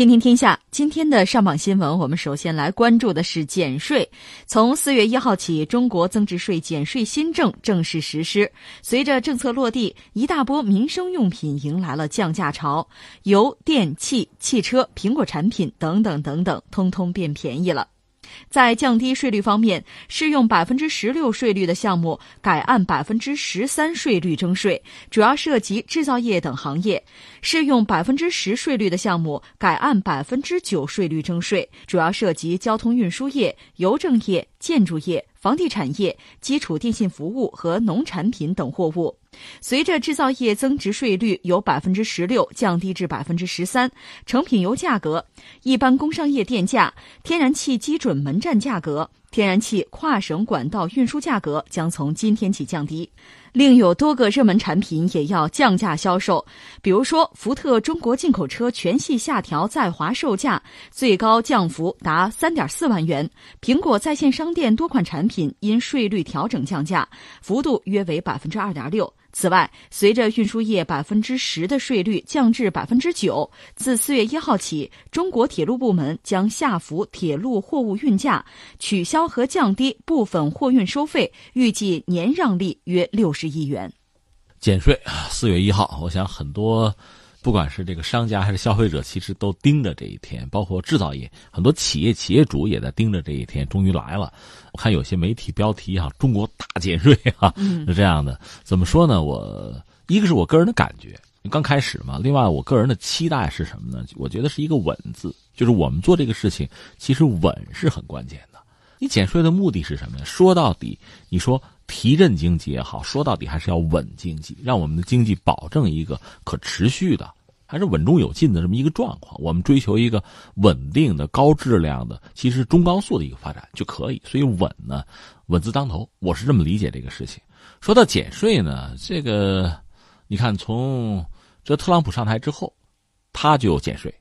听听天下，今天的上榜新闻，我们首先来关注的是减税。从四月一号起，中国增值税减税新政正式实施。随着政策落地，一大波民生用品迎来了降价潮，油、电、器、汽车、苹果产品等等等等，通通变便宜了。在降低税率方面，适用百分之十六税率的项目改按百分之十三税率征税，主要涉及制造业等行业；适用百分之十税率的项目改按百分之九税率征税，主要涉及交通运输业、邮政业、建筑业。房地产业、基础电信服务和农产品等货物，随着制造业增值税率由百分之十六降低至百分之十三，成品油价格、一般工商业电价、天然气基准门站价格。天然气跨省管道运输价格将从今天起降低，另有多个热门产品也要降价销售。比如说，福特中国进口车全系下调在华售价，最高降幅达三点四万元；苹果在线商店多款产品因税率调整降价，幅度约为百分之二点六。此外，随着运输业百分之十的税率降至百分之九，自四月一号起，中国铁路部门将下浮铁路货物运价，取消和降低部分货运收费，预计年让利约六十亿元。减税，四月一号，我想很多。不管是这个商家还是消费者，其实都盯着这一天，包括制造业很多企业企业主也在盯着这一天，终于来了。我看有些媒体标题哈，“中国大减税”哈，是这样的。怎么说呢？我一个是我个人的感觉，刚开始嘛。另外，我个人的期待是什么呢？我觉得是一个“稳”字，就是我们做这个事情，其实稳是很关键的。你减税的目的是什么呀？说到底，你说提振经济也好，说到底还是要稳经济，让我们的经济保证一个可持续的，还是稳中有进的这么一个状况。我们追求一个稳定的、高质量的，其实中高速的一个发展就可以。所以稳呢，稳字当头，我是这么理解这个事情。说到减税呢，这个你看，从这特朗普上台之后，他就减税。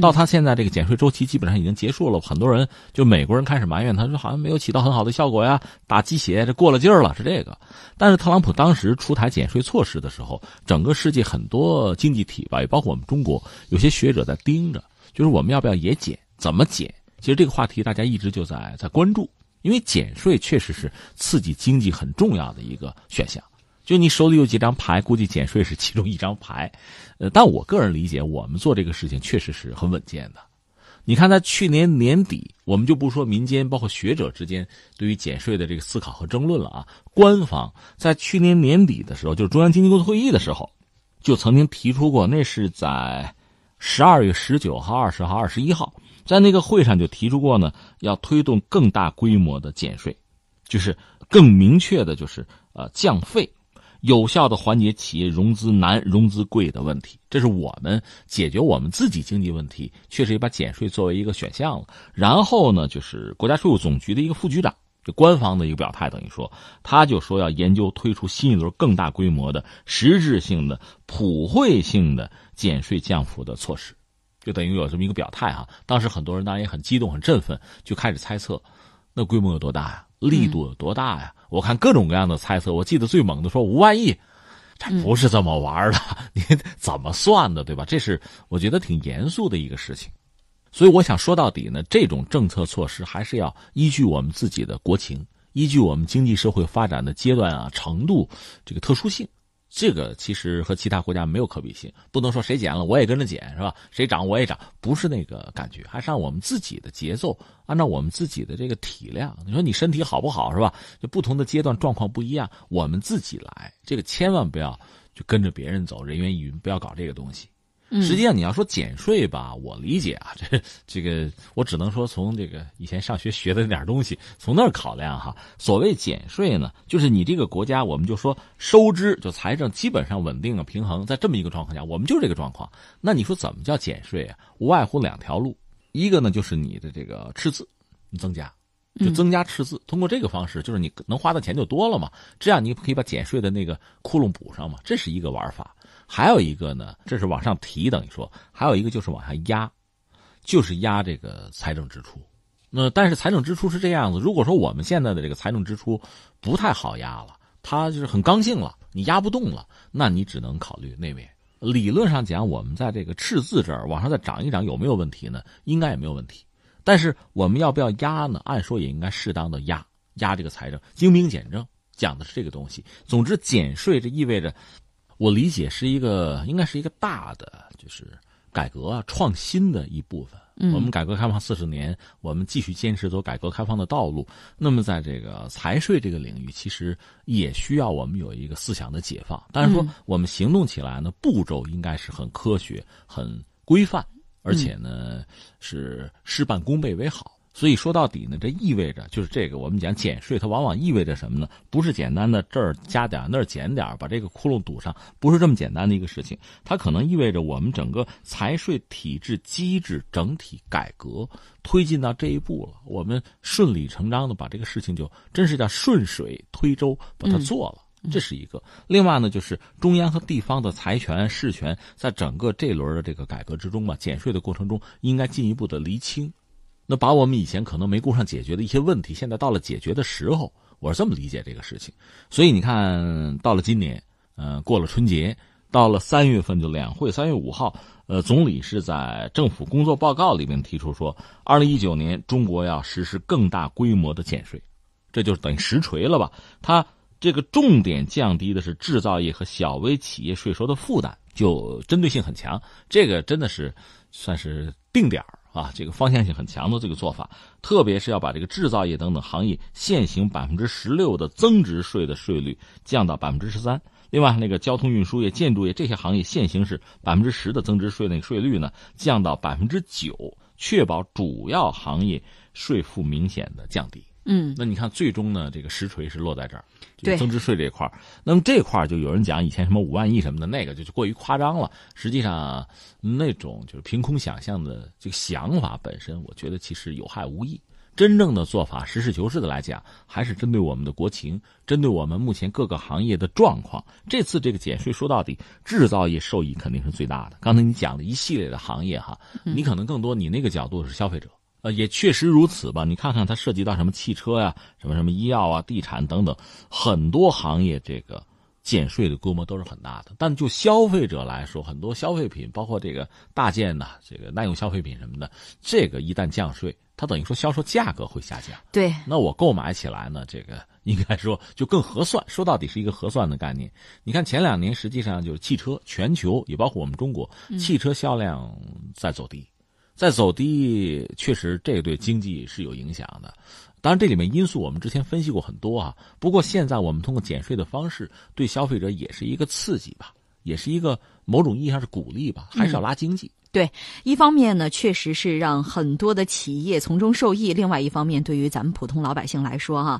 到他现在这个减税周期基本上已经结束了，很多人就美国人开始埋怨他说好像没有起到很好的效果呀，打鸡血这过了劲儿了是这个。但是特朗普当时出台减税措施的时候，整个世界很多经济体吧，也包括我们中国，有些学者在盯着，就是我们要不要也减？怎么减？其实这个话题大家一直就在在关注，因为减税确实是刺激经济很重要的一个选项。就你手里有几张牌，估计减税是其中一张牌，呃，但我个人理解，我们做这个事情确实是很稳健的。你看，在去年年底，我们就不说民间包括学者之间对于减税的这个思考和争论了啊。官方在去年年底的时候，就是中央经济工作会议的时候，就曾经提出过，那是在十二月十九号、二十号、二十一号，在那个会上就提出过呢，要推动更大规模的减税，就是更明确的，就是呃降费。有效的缓解企业融资难、融资贵的问题，这是我们解决我们自己经济问题，确实也把减税作为一个选项了。然后呢，就是国家税务总局的一个副局长，就官方的一个表态，等于说，他就说要研究推出新一轮更大规模的、实质性的、普惠性的减税降幅的措施，就等于有这么一个表态哈。当时很多人当然也很激动、很振奋，就开始猜测，那规模有多大呀？力度有多大呀？我看各种各样的猜测，我记得最猛的说五万亿，这不是这么玩的，你怎么算的，对吧？这是我觉得挺严肃的一个事情，所以我想说到底呢，这种政策措施还是要依据我们自己的国情，依据我们经济社会发展的阶段啊程度这个特殊性。这个其实和其他国家没有可比性，不能说谁减了我也跟着减，是吧？谁涨我也涨，不是那个感觉，还是按我们自己的节奏，按照我们自己的这个体量。你说你身体好不好，是吧？就不同的阶段状况不一样，我们自己来，这个千万不要就跟着别人走，人云亦云，不要搞这个东西。实际上，你要说减税吧，我理解啊，这这个我只能说从这个以前上学学的那点东西，从那儿考量哈。所谓减税呢，就是你这个国家，我们就说收支就财政基本上稳定啊平衡，在这么一个状况下，我们就这个状况。那你说怎么叫减税啊？无外乎两条路，一个呢就是你的这个赤字增加，就增加赤字，通过这个方式，就是你能花的钱就多了嘛，这样你可以把减税的那个窟窿补上嘛，这是一个玩法。还有一个呢，这是往上提，等于说还有一个就是往下压，就是压这个财政支出。那但是财政支出是这样子，如果说我们现在的这个财政支出不太好压了，它就是很刚性了，你压不动了，那你只能考虑那边。理论上讲，我们在这个赤字这儿往上再涨一涨有没有问题呢？应该也没有问题。但是我们要不要压呢？按说也应该适当的压压这个财政，精兵简政讲的是这个东西。总之，减税这意味着，我理解是一个应该是一个大的就是改革啊创新的一部分。我们改革开放四十年，我们继续坚持走改革开放的道路。那么，在这个财税这个领域，其实也需要我们有一个思想的解放。但是说，我们行动起来呢，步骤应该是很科学、很规范，而且呢是事半功倍为好。所以说到底呢，这意味着就是这个，我们讲减税，它往往意味着什么呢？不是简单的这儿加点那儿减点把这个窟窿堵上，不是这么简单的一个事情。它可能意味着我们整个财税体制机制整体改革推进到这一步了。我们顺理成章的把这个事情就真是叫顺水推舟把它做了，这是一个。另外呢，就是中央和地方的财权事权，在整个这轮的这个改革之中吧，减税的过程中，应该进一步的厘清。那把我们以前可能没顾上解决的一些问题，现在到了解决的时候，我是这么理解这个事情。所以你看到了今年，嗯，过了春节，到了三月份就两会，三月五号，呃，总理是在政府工作报告里面提出说，二零一九年中国要实施更大规模的减税，这就是等于实锤了吧？他这个重点降低的是制造业和小微企业税收的负担，就针对性很强，这个真的是算是定点儿。啊，这个方向性很强的这个做法，特别是要把这个制造业等等行业现行百分之十六的增值税的税率降到百分之十三。另外，那个交通运输业、建筑业这些行业现行是百分之十的增值税那个税率呢，降到百分之九，确保主要行业税负明显的降低。嗯，那你看，最终呢，这个实锤是落在这儿，对增值税这块那么这块就有人讲，以前什么五万亿什么的，那个就就过于夸张了。实际上，那种就是凭空想象的这个想法本身，我觉得其实有害无益。真正的做法，实事求是的来讲，还是针对我们的国情，针对我们目前各个行业的状况。这次这个减税说到底，制造业受益肯定是最大的。刚才你讲的一系列的行业哈，你可能更多你那个角度是消费者。呃，也确实如此吧。你看看它涉及到什么汽车呀，什么什么医药啊、地产等等，很多行业这个减税的规模都是很大的。但就消费者来说，很多消费品，包括这个大件的这个耐用消费品什么的，这个一旦降税，它等于说销售价格会下降。对，那我购买起来呢，这个应该说就更合算。说到底是一个合算的概念。你看前两年实际上就是汽车全球也包括我们中国汽车销量在走低。在走低，确实这对经济是有影响的。当然，这里面因素我们之前分析过很多啊。不过现在我们通过减税的方式，对消费者也是一个刺激吧，也是一个某种意义上是鼓励吧，还是要拉经济。对，一方面呢，确实是让很多的企业从中受益；另外一方面，对于咱们普通老百姓来说，哈，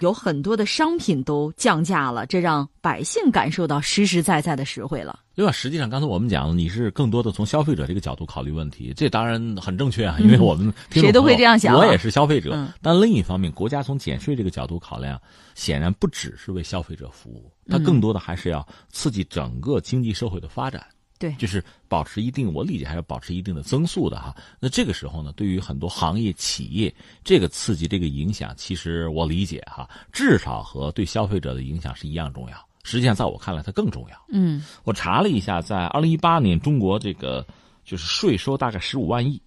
有很多的商品都降价了，这让百姓感受到实实在在的实惠了。另外，实际上刚才我们讲，你是更多的从消费者这个角度考虑问题，这当然很正确啊，因为我们谁都会这样想，我也是消费者。但另一方面，国家从减税这个角度考量，显然不只是为消费者服务，它更多的还是要刺激整个经济社会的发展。对，就是保持一定，我理解还是保持一定的增速的哈。那这个时候呢，对于很多行业企业，这个刺激、这个影响，其实我理解哈，至少和对消费者的影响是一样重要。实际上，在我看来，它更重要。嗯，我查了一下，在二零一八年，中国这个就是税收大概十五万亿，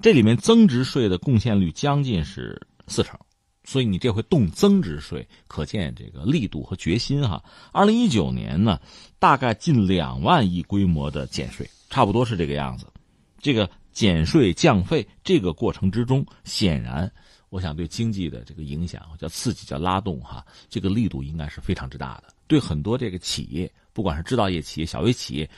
这里面增值税的贡献率将近是四成。所以你这回动增值税，可见这个力度和决心哈。二零一九年呢，大概近两万亿规模的减税，差不多是这个样子。这个减税降费这个过程之中，显然，我想对经济的这个影响叫刺激叫拉动哈，这个力度应该是非常之大的。对很多这个企业，不管是制造业企业、小微企业，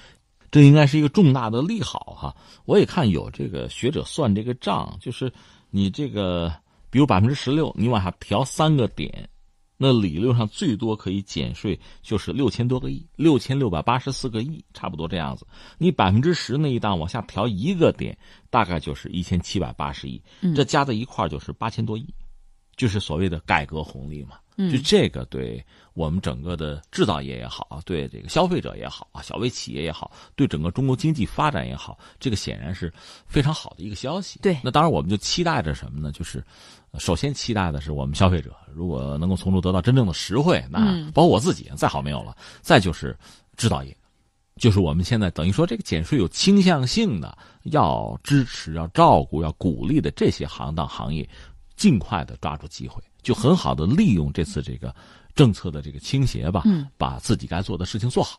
这应该是一个重大的利好哈。我也看有这个学者算这个账，就是你这个。比如百分之十六，你往下调三个点，那理论上最多可以减税就是六千多个亿，六千六百八十四个亿，差不多这样子。你百分之十那一档往下调一个点，大概就是一千七百八十亿，这加在一块就是八千多亿，就是所谓的改革红利嘛。就这个对我们整个的制造业也好，对这个消费者也好啊，小微企业也好，对整个中国经济发展也好，这个显然是非常好的一个消息。对，那当然我们就期待着什么呢？就是首先期待的是我们消费者如果能够从中得到真正的实惠，那包括我自己再好没有了。再就是制造业，就是我们现在等于说这个减税有倾向性的，要支持、要照顾、要鼓励的这些行当行业，尽快的抓住机会，就很好的利用这次这个政策的这个倾斜吧，把自己该做的事情做好。